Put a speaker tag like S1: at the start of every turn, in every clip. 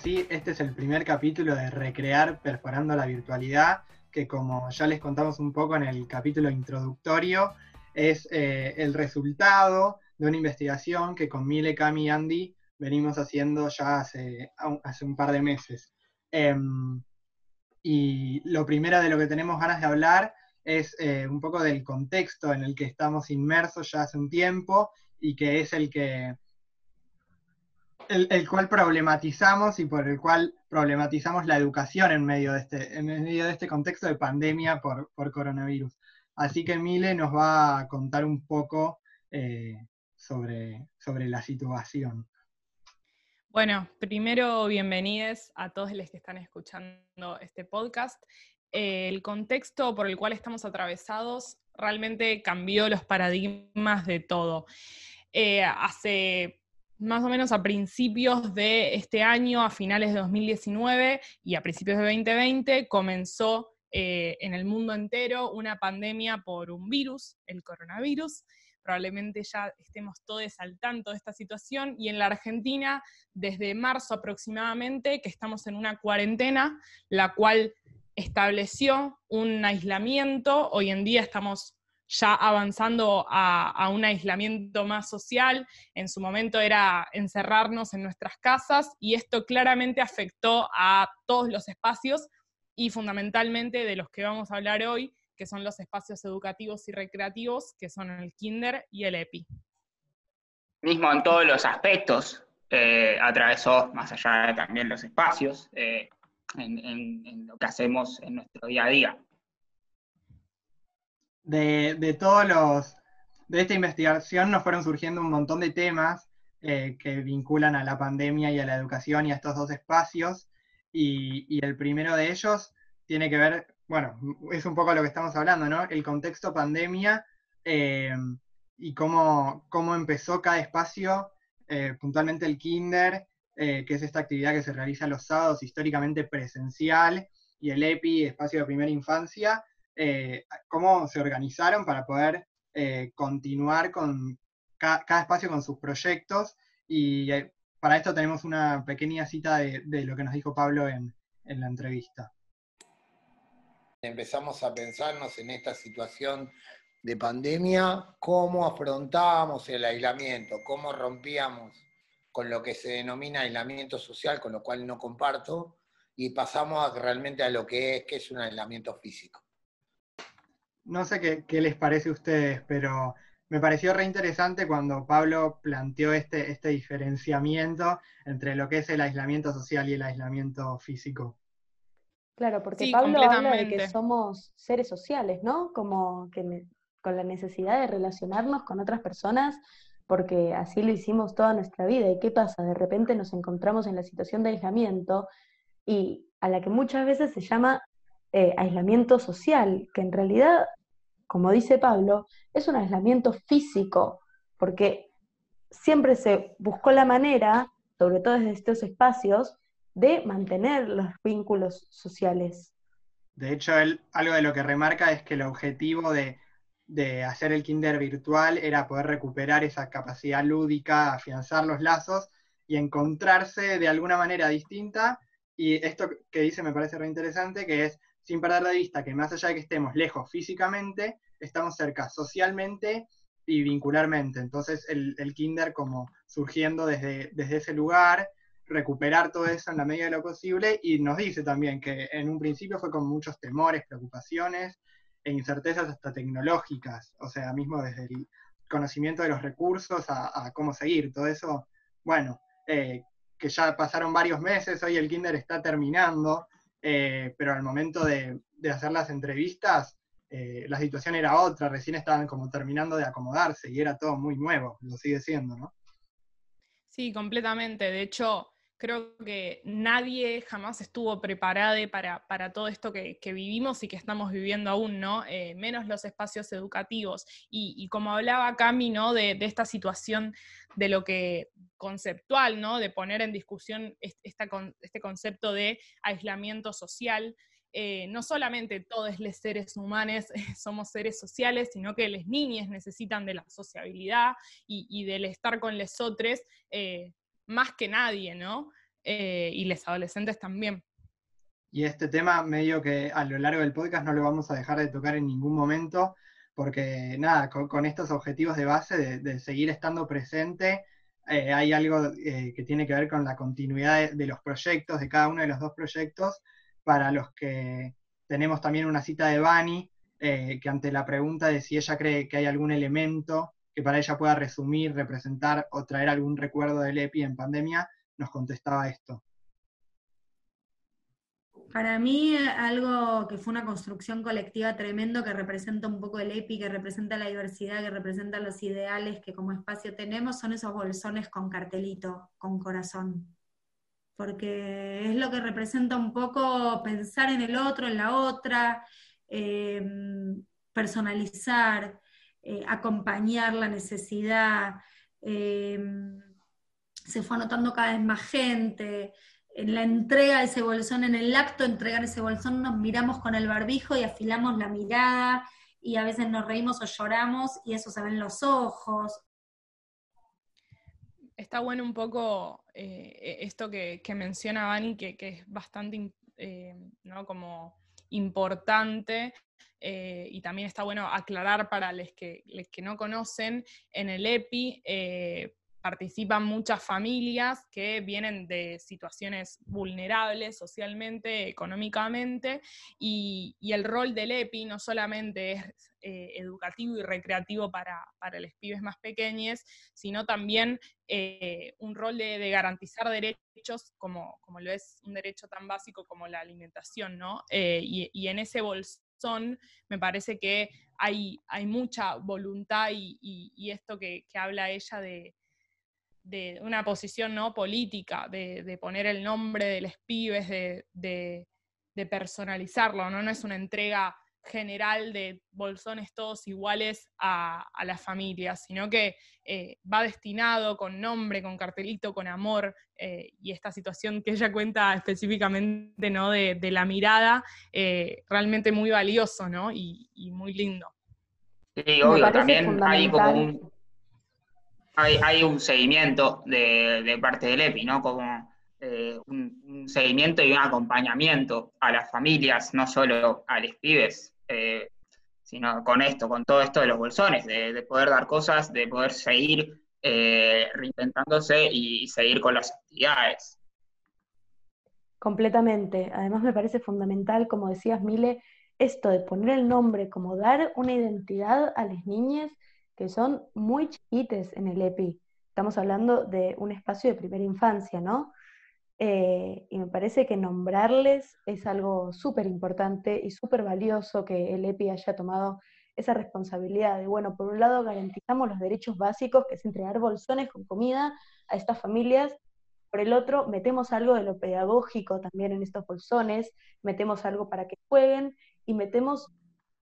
S1: buenas. Ahora sí, este es el primer capítulo de Recrear Perforando la Virtualidad, que como ya les contamos un poco en el capítulo introductorio, es eh, el resultado de una investigación que con Mile, Cami y Andy venimos haciendo ya hace, hace un par de meses. Em, y lo primero de lo que tenemos ganas de hablar es eh, un poco del contexto en el que estamos inmersos ya hace un tiempo y que es el que el, cual problematizamos y por el cual problematizamos la educación en medio de este, en medio de este contexto de pandemia por, coronavirus. Así que Mile nos va a contar un poco eh, sobre, sobre la situación.
S2: Bueno, primero bienvenidos a todos los que están escuchando este podcast. Eh, el contexto por el cual estamos atravesados realmente cambió los paradigmas de todo. Eh, hace más o menos a principios de este año, a finales de 2019 y a principios de 2020, comenzó eh, en el mundo entero una pandemia por un virus, el coronavirus. Probablemente ya estemos todos al tanto de esta situación y en la Argentina, desde marzo aproximadamente, que estamos en una cuarentena, la cual estableció un aislamiento. Hoy en día estamos ya avanzando a, un aislamiento más social. En su momento era encerrarnos en nuestras casas y esto claramente afectó a todos los espacios y fundamentalmente de los que vamos a hablar hoy, que son los espacios educativos y recreativos, que son el kinder y el EPI.
S3: Mismo en todos los aspectos, eh, atravesó más allá de también los espacios, eh, en lo que hacemos en nuestro día a día
S1: de, todos los, de esta investigación nos fueron surgiendo un montón de temas eh, que vinculan a la pandemia y a la educación y a estos dos espacios. Y, el primero de ellos tiene que ver, bueno, es un poco lo que estamos hablando, ¿no? El contexto pandemia eh, y cómo, cómo, empezó cada espacio, eh, puntualmente el kinder, que es esta actividad que se realiza los sábados, históricamente presencial, y el EPI, espacio de primera infancia, eh, cómo se organizaron para poder eh, continuar con cada espacio con sus proyectos. Y eh, para esto tenemos una pequeña cita de, lo que nos dijo Pablo en, en la entrevista.
S4: Empezamos a pensarnos en esta situación de pandemia, cómo afrontábamos el aislamiento, cómo rompíamos con lo que se denomina aislamiento social, con lo cual no comparto, y pasamos realmente a lo que es, que es un aislamiento físico
S1: no sé qué, les parece a ustedes, pero me pareció re interesante cuando Pablo planteó este, este diferenciamiento entre lo que es el aislamiento social y el aislamiento físico.
S5: Claro, porque Pablo habla de que somos seres sociales, ¿no? Como que con la necesidad de relacionarnos con otras personas, porque así lo hicimos toda nuestra vida. ¿Y qué pasa? De repente nos encontramos en la situación de aislamiento y a la que muchas veces se llama eh, aislamiento social, que en realidad como dice Pablo, es un aislamiento físico, porque siempre se buscó la manera, sobre todo desde estos espacios, de mantener los vínculos sociales.
S1: De hecho, él, algo de lo que remarca es que el objetivo de, de hacer el kinder virtual era poder recuperar esa capacidad lúdica, afianzar los lazos y encontrarse de alguna manera distinta. Y esto que dice me parece re interesante, que es sin perder de vista que más allá de que estemos lejos físicamente, estamos cerca socialmente y vincularmente. Entonces el, kinder como surgiendo desde, desde ese lugar, recuperar todo eso en la medida de lo posible y nos dice también que en un principio fue con muchos temores, preocupaciones e incertezas hasta tecnológicas, o sea, mismo desde el conocimiento de los recursos a, cómo seguir, todo eso, bueno, eh, que ya pasaron varios meses, hoy el kinder está terminando, eh, pero al momento de, hacer las entrevistas, eh, la situación era otra, recién estaban como terminando de acomodarse y era todo muy nuevo, lo sigue siendo, ¿no?
S2: Sí, completamente. De hecho, creo que nadie jamás estuvo preparado para, todo esto que, vivimos y que estamos viviendo aún, ¿no? Eh, menos los espacios educativos. Y, como hablaba Cami, ¿no? De, esta situación de lo que conceptual, ¿no? De poner en discusión este concepto de aislamiento social. Eh, no solamente todos los seres humanos somos seres sociales, sino que las niñas necesitan de la sociabilidad y, del estar con los otros, eh, más que nadie, ¿no? eh, y los adolescentes también.
S1: Y este tema medio que a lo largo del podcast no lo vamos a dejar de tocar en ningún momento, porque nada, con, estos objetivos de base de, seguir estando presente, eh, hay algo eh, que tiene que ver con la continuidad de, los proyectos, de cada uno de los dos proyectos, para los que tenemos también una cita de Bani, que ante la pregunta de si ella cree que hay algún elemento que para ella pueda resumir, representar o traer algún recuerdo del EPI en pandemia, nos contestaba esto.
S6: Para mí, algo que fue una construcción colectiva tremendo que representa un poco el EPI, que representa la diversidad, que representa los ideales que como espacio tenemos, son esos bolsones con cartelito, con corazón. Porque es lo que representa un poco pensar en el otro, en la otra, em, personalizar, eh, acompañar la necesidad. Em, se fue anotando cada vez más gente en la entrega de ese bolsón, en el acto de entregar ese bolsón, nos miramos con el barbijo y afilamos la mirada y a veces nos reímos o lloramos y eso se ve en los ojos.
S2: Está bueno un poco eh, esto que, menciona Vani, que, es bastante eh, ¿no? como importante eh, y también está bueno aclarar para los que, que no conocen, en el EPI participan muchas familias que vienen de situaciones vulnerables socialmente, económicamente, y, el rol del EPI no solamente es eh, educativo y recreativo para, los pibes más pequeños, sino también eh, un rol de, garantizar derechos como, como lo es un derecho tan básico como la alimentación, ¿no? Eh, y, en ese bolsón me parece que hay, hay mucha voluntad y, esto que habla ella de, de una posición no política, de, poner el nombre de los pibes, de, personalizarlo, ¿no? no es una entrega general de bolsones todos iguales a, las familias, sino que eh, va destinado con nombre, con cartelito, con amor, eh, y esta situación que ella cuenta específicamente ¿no? de, la mirada, eh, realmente muy valioso ¿no? y, muy lindo.
S3: Sí, obvio, también hay como un, hay, un seguimiento de, parte del EPI, ¿no? Como eh, un, seguimiento y un acompañamiento a las familias, no solo a los pibes, eh, sino con esto, con todo esto de los bolsones, de, poder dar cosas, de poder seguir eh, reinventándose y, seguir con las actividades.
S5: Completamente. Además me parece fundamental, como decías, Mile, esto de poner el nombre, como dar una identidad a las niñas que son muy chiquites en el EPI. Estamos hablando de un espacio de primera infancia, ¿no? Eh, y me parece que nombrarles es algo súper importante y súper valioso que el EPI haya tomado esa responsabilidad de, bueno, por un lado garantizamos los derechos básicos, que es entregar bolsones con comida a estas familias, por el otro metemos algo de lo pedagógico también en estos bolsones, metemos algo para que jueguen y metemos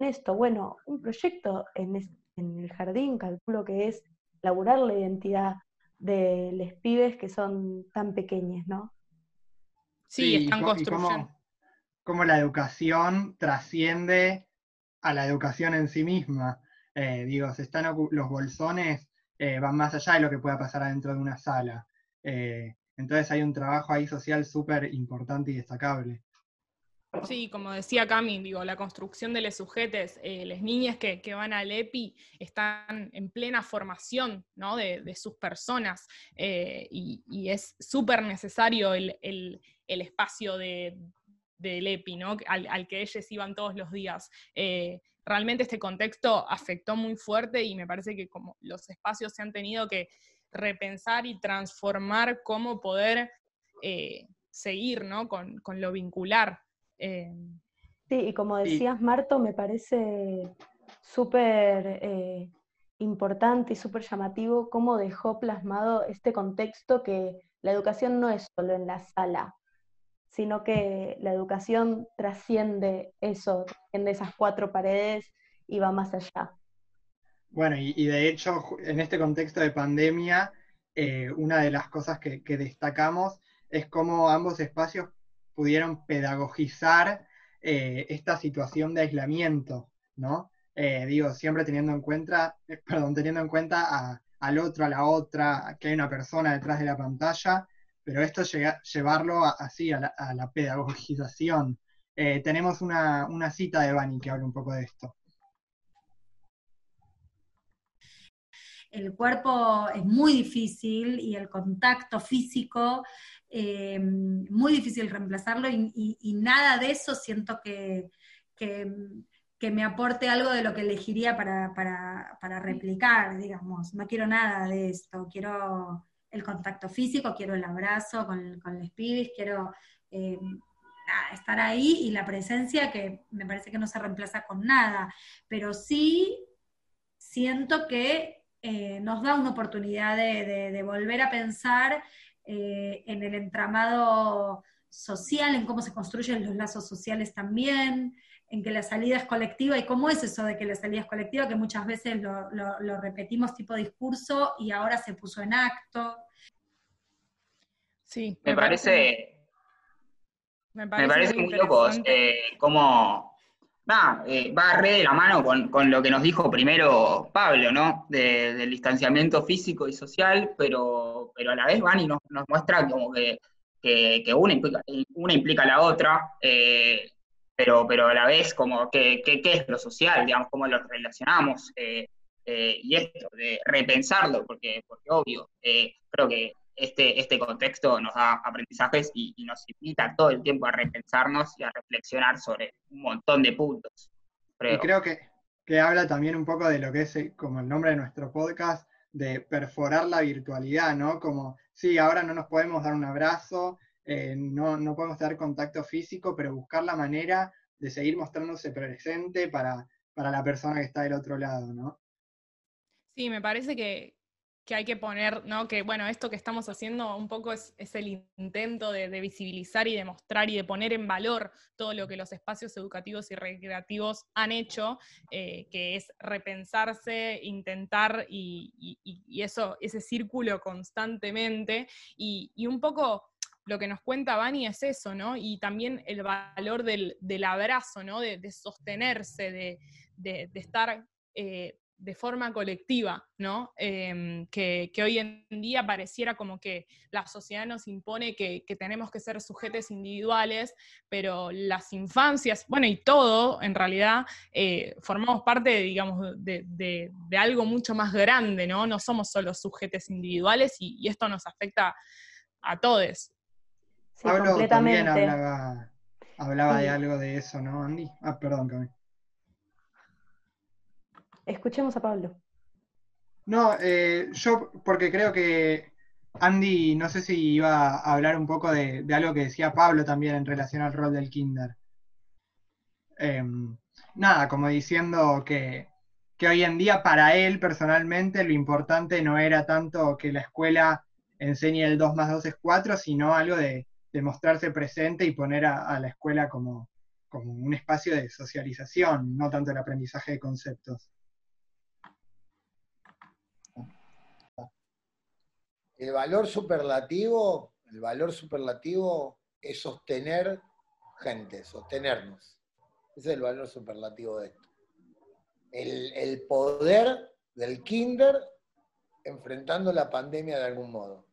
S5: en esto, bueno, un proyecto en, en el jardín, calculo que es laburar la identidad de los pibes que son tan pequeños, ¿no?
S2: Sí, están construyendo.
S1: Cómo, la educación trasciende a la educación en sí misma. Eh, digo, se están los bolsones eh, van más allá de lo que pueda pasar adentro de una sala. Eh, entonces hay un trabajo ahí social súper importante y destacable.
S2: Sí, como decía Cami, digo, la construcción de los sujetes, eh, las niñas que, van al EPI están en plena formación ¿no? de, sus personas eh, y, es súper necesario el, espacio de, del EPI, ¿no? al, que ellos iban todos los días. Eh, realmente este contexto afectó muy fuerte y me parece que como los espacios se han tenido que repensar y transformar cómo poder seguir ¿no? con, con lo vincular
S5: Em, sí, y como decías, Marto, me parece súper eh, importante y súper llamativo cómo dejó plasmado este contexto que la educación no es solo en la sala, sino que la educación trasciende eso, trasciende esas cuatro paredes y va más allá.
S1: Bueno, y, de hecho, en este contexto de pandemia, eh, una de las cosas que, que, destacamos es cómo ambos espacios pudieron pedagogizar eh, esta situación de aislamiento, ¿no? Eh, digo, siempre teniendo en cuenta, eh, perdón, teniendo en cuenta al otro, a la otra, que hay una persona detrás de la pantalla, pero esto llega, llevarlo así a la, pedagogización. Tenemos una, una cita de Bani que habla un poco de esto.
S6: el cuerpo es muy difícil y el contacto físico eh, muy difícil reemplazarlo y, nada de eso siento que, me aporte algo de lo que elegiría para, replicar, digamos. No quiero nada de esto, quiero el contacto físico, quiero el abrazo con, con los pibis, quiero eh, estar ahí y la presencia que me parece que no se reemplaza con nada, pero sí siento que eh, nos da una oportunidad de, volver a pensar eh, en el entramado social, en cómo se construyen los lazos sociales también, en que la salida es colectiva y cómo es eso de que la salida es colectiva, que muchas veces lo, repetimos tipo discurso y ahora se puso en acto.
S3: Sí, me, parece, me parece, muy loco eh, cómo eh, va re de la mano con, lo que nos dijo primero Pablo, ¿no? del distanciamiento físico y social, pero, pero a la vez van y nos, muestra como que, una, implica, una implica la otra, eh, pero, pero a la vez como que, qué es lo social, digamos, cómo lo relacionamos, eh, y esto, de repensarlo, porque, porque obvio, creo que este, este contexto nos da aprendizajes y, nos invita todo el tiempo a repensarnos y a reflexionar sobre un montón de puntos.
S1: Creo. Y creo que, que habla también un poco de lo que es eh, como el nombre de nuestro podcast, de perforar la virtualidad, ¿no? Como, sí, ahora no nos podemos dar un abrazo, eh, no, no podemos tener contacto físico, pero buscar la manera de seguir mostrándose presente para, para la persona que está del otro lado, ¿no?
S2: Sí, me parece que, que hay que poner, ¿no? Que bueno, esto que estamos haciendo un poco es, el intento de, visibilizar y demostrar y de poner en valor todo lo que los espacios educativos y recreativos han hecho, eh, que es repensarse, intentar y, eso, ese círculo constantemente. Y, un poco lo que nos cuenta Bani es eso, ¿no? Y también el valor del, abrazo, ¿no? De, sostenerse, de, estar eh, de forma colectiva, ¿no? Em, que, hoy en día pareciera como que la sociedad nos impone que, tenemos que ser sujetos individuales, pero las infancias, bueno, y todo, en realidad, eh, formamos parte, digamos, de, algo mucho más grande, ¿no? No somos solo sujetos individuales y, esto nos afecta a todos.
S1: Pablo también hablaba, hablaba de algo de eso, ¿no, Andy? Ah, perdón, Camille.
S5: Escuchemos a Pablo.
S1: No, eh, yo porque creo que Andy, no sé si iba a hablar un poco de, algo que decía Pablo también en relación al rol del kinder. Em, nada, como diciendo que, hoy en día para él personalmente lo importante no era tanto que la escuela enseñe el 2 más 2 es 4, sino algo de, mostrarse presente y poner a, la escuela como, como un espacio de socialización, no tanto el aprendizaje de conceptos.
S4: El valor superlativo, el valor superlativo es sostener gente, sostenernos. Ese es el valor superlativo de esto. El, poder del kinder enfrentando la pandemia de algún modo.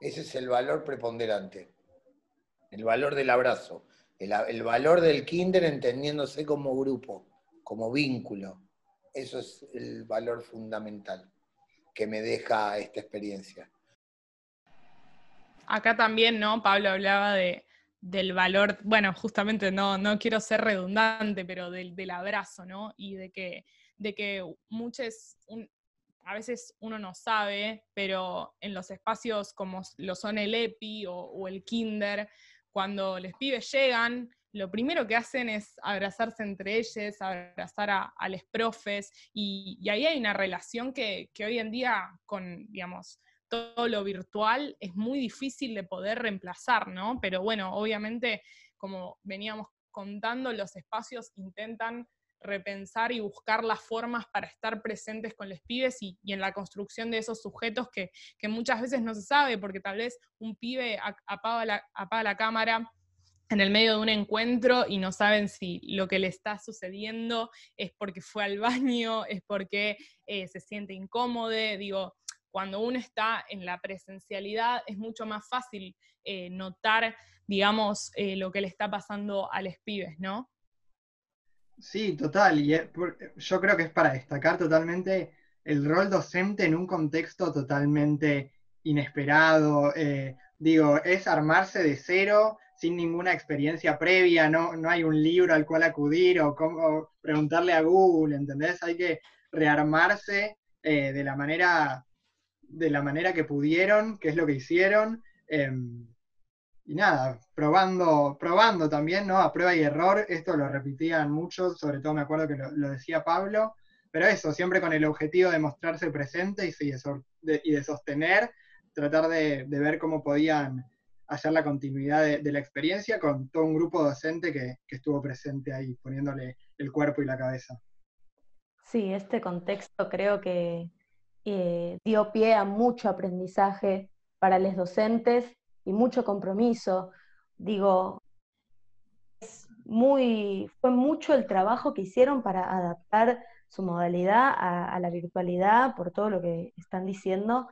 S4: Ese es el valor preponderante. El valor del abrazo. El, el, valor del kinder entendiéndose como grupo, como vínculo. Eso es el valor fundamental que me deja esta experiencia.
S2: Acá también, ¿no? Pablo hablaba de, del valor, bueno, justamente no, no quiero ser redundante, pero del, abrazo, ¿no? Y de que, de que muchos, a veces uno no sabe, pero en los espacios como lo son el EPI o, el Kinder, cuando los pibes llegan, lo primero que hacen es abrazarse entre ellos, abrazar a, los profes, y, ahí hay una relación que, hoy en día con, digamos, todo lo virtual es muy difícil de poder reemplazar, ¿no? Pero bueno, obviamente, como veníamos contando, los espacios intentan repensar y buscar las formas para estar presentes con los pibes y, en la construcción de esos sujetos que, muchas veces no se sabe, porque tal vez un pibe apaga apaga la cámara en el medio de un encuentro y no saben si lo que le está sucediendo es porque fue al baño, es porque eh, se siente incómodo, digo, cuando uno está en la presencialidad es mucho más fácil eh, notar, digamos, eh, lo que le está pasando a los pibes, ¿no?
S1: Sí, total. Y yo creo que es para destacar totalmente el rol docente en un contexto totalmente inesperado. Digo, es armarse de cero sin ninguna experiencia previa, no, no hay un libro al cual acudir o, cómo, preguntarle a Google, ¿entendés? Hay que rearmarse eh, de, la manera, de la manera que pudieron, que es lo que hicieron. Em, y nada, probando, probando también, ¿no? A prueba y error, esto lo repetían muchos, sobre todo me acuerdo que lo, decía Pablo, pero eso, siempre con el objetivo de mostrarse presente y, de, y de sostener, tratar de, ver cómo podían hacer la continuidad de, la experiencia con todo un grupo docente que, estuvo presente ahí, poniéndole el cuerpo y la cabeza.
S5: Sí, este contexto creo que eh, dio pie a mucho aprendizaje para los docentes y mucho compromiso. Digo, muy, fue mucho el trabajo que hicieron para adaptar su modalidad a, la virtualidad, por todo lo que están diciendo,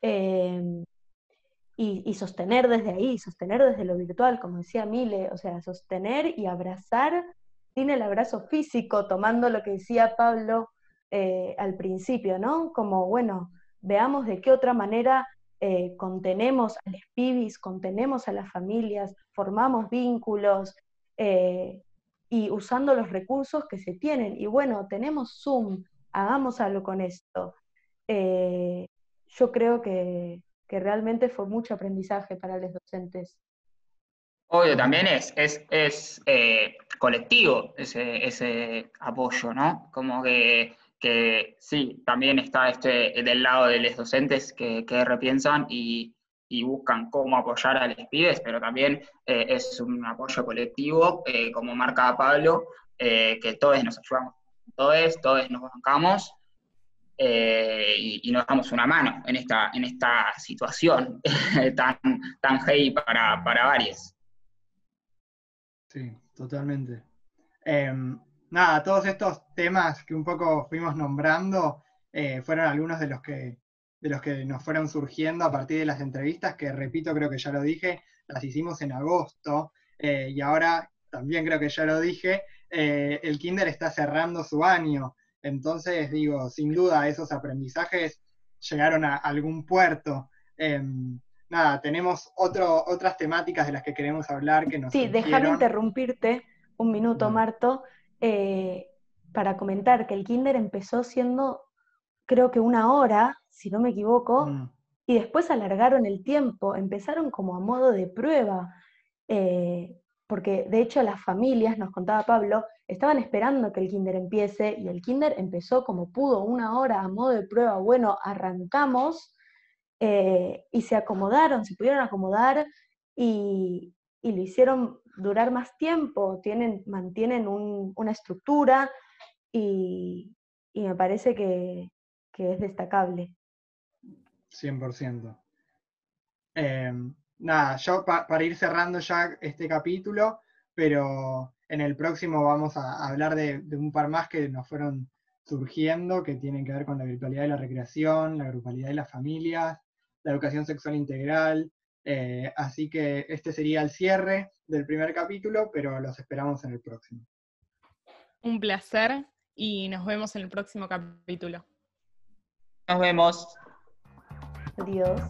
S5: em, y, sostener desde ahí, sostener desde lo virtual, como decía Mile, o sea, sostener y abrazar sin el abrazo físico, tomando lo que decía Pablo eh, al principio, ¿no? Como, bueno, veamos de qué otra manera eh, contenemos a los pibis, contenemos a las familias, formamos vínculos eh, y usando los recursos que se tienen. Y bueno, tenemos Zoom, hagamos algo con esto. Yo creo que, realmente fue mucho aprendizaje para los docentes.
S3: Obvio, también es, es, colectivo ese, ese apoyo, ¿no? Como que que sí, también está este del lado de los docentes que, repiensan y, buscan cómo apoyar a los pibes, pero también eh, es un apoyo colectivo, eh, como marca Pablo, eh, que todos nos ayudamos, todos, todos nos bancamos y, nos damos una mano en esta, en esta situación tan, tan heavy para, para varios.
S1: Sí, totalmente. Em, nada, todos estos temas que un poco fuimos nombrando eh, fueron algunos de los que de los que nos fueron surgiendo a partir de las entrevistas, que repito, creo que ya lo dije, las hicimos en agosto, eh, y ahora también creo que ya lo dije, eh, el Kinder está cerrando su año, entonces digo, sin duda esos aprendizajes llegaron a algún puerto. Em, nada, tenemos otro, otras temáticas de las que queremos hablar que nos...
S5: Sí, déjame interrumpirte un minuto, Marto. Eh, para comentar que el kinder empezó siendo, creo que una hora, si no me equivoco, mm. y después alargaron el tiempo, empezaron como a modo de prueba, eh, porque de hecho las familias, nos contaba Pablo, estaban esperando que el kinder empiece y el kinder empezó como pudo, una hora a modo de prueba, bueno, arrancamos eh, y se acomodaron, se pudieron acomodar y, lo hicieron durar más tiempo, tienen, mantienen una estructura y, me parece que, es destacable.
S1: 100%. Em, nada, yo para ir cerrando ya este capítulo, pero en el próximo vamos a hablar de, de, un par más que nos fueron surgiendo, que tienen que ver con la virtualidad de la recreación, la grupalidad de las familias, la educación sexual integral, eh, así que este sería el cierre del primer capítulo, pero los esperamos en el próximo.
S2: Un placer y nos vemos en el próximo capítulo.
S3: Nos vemos.
S5: Adiós.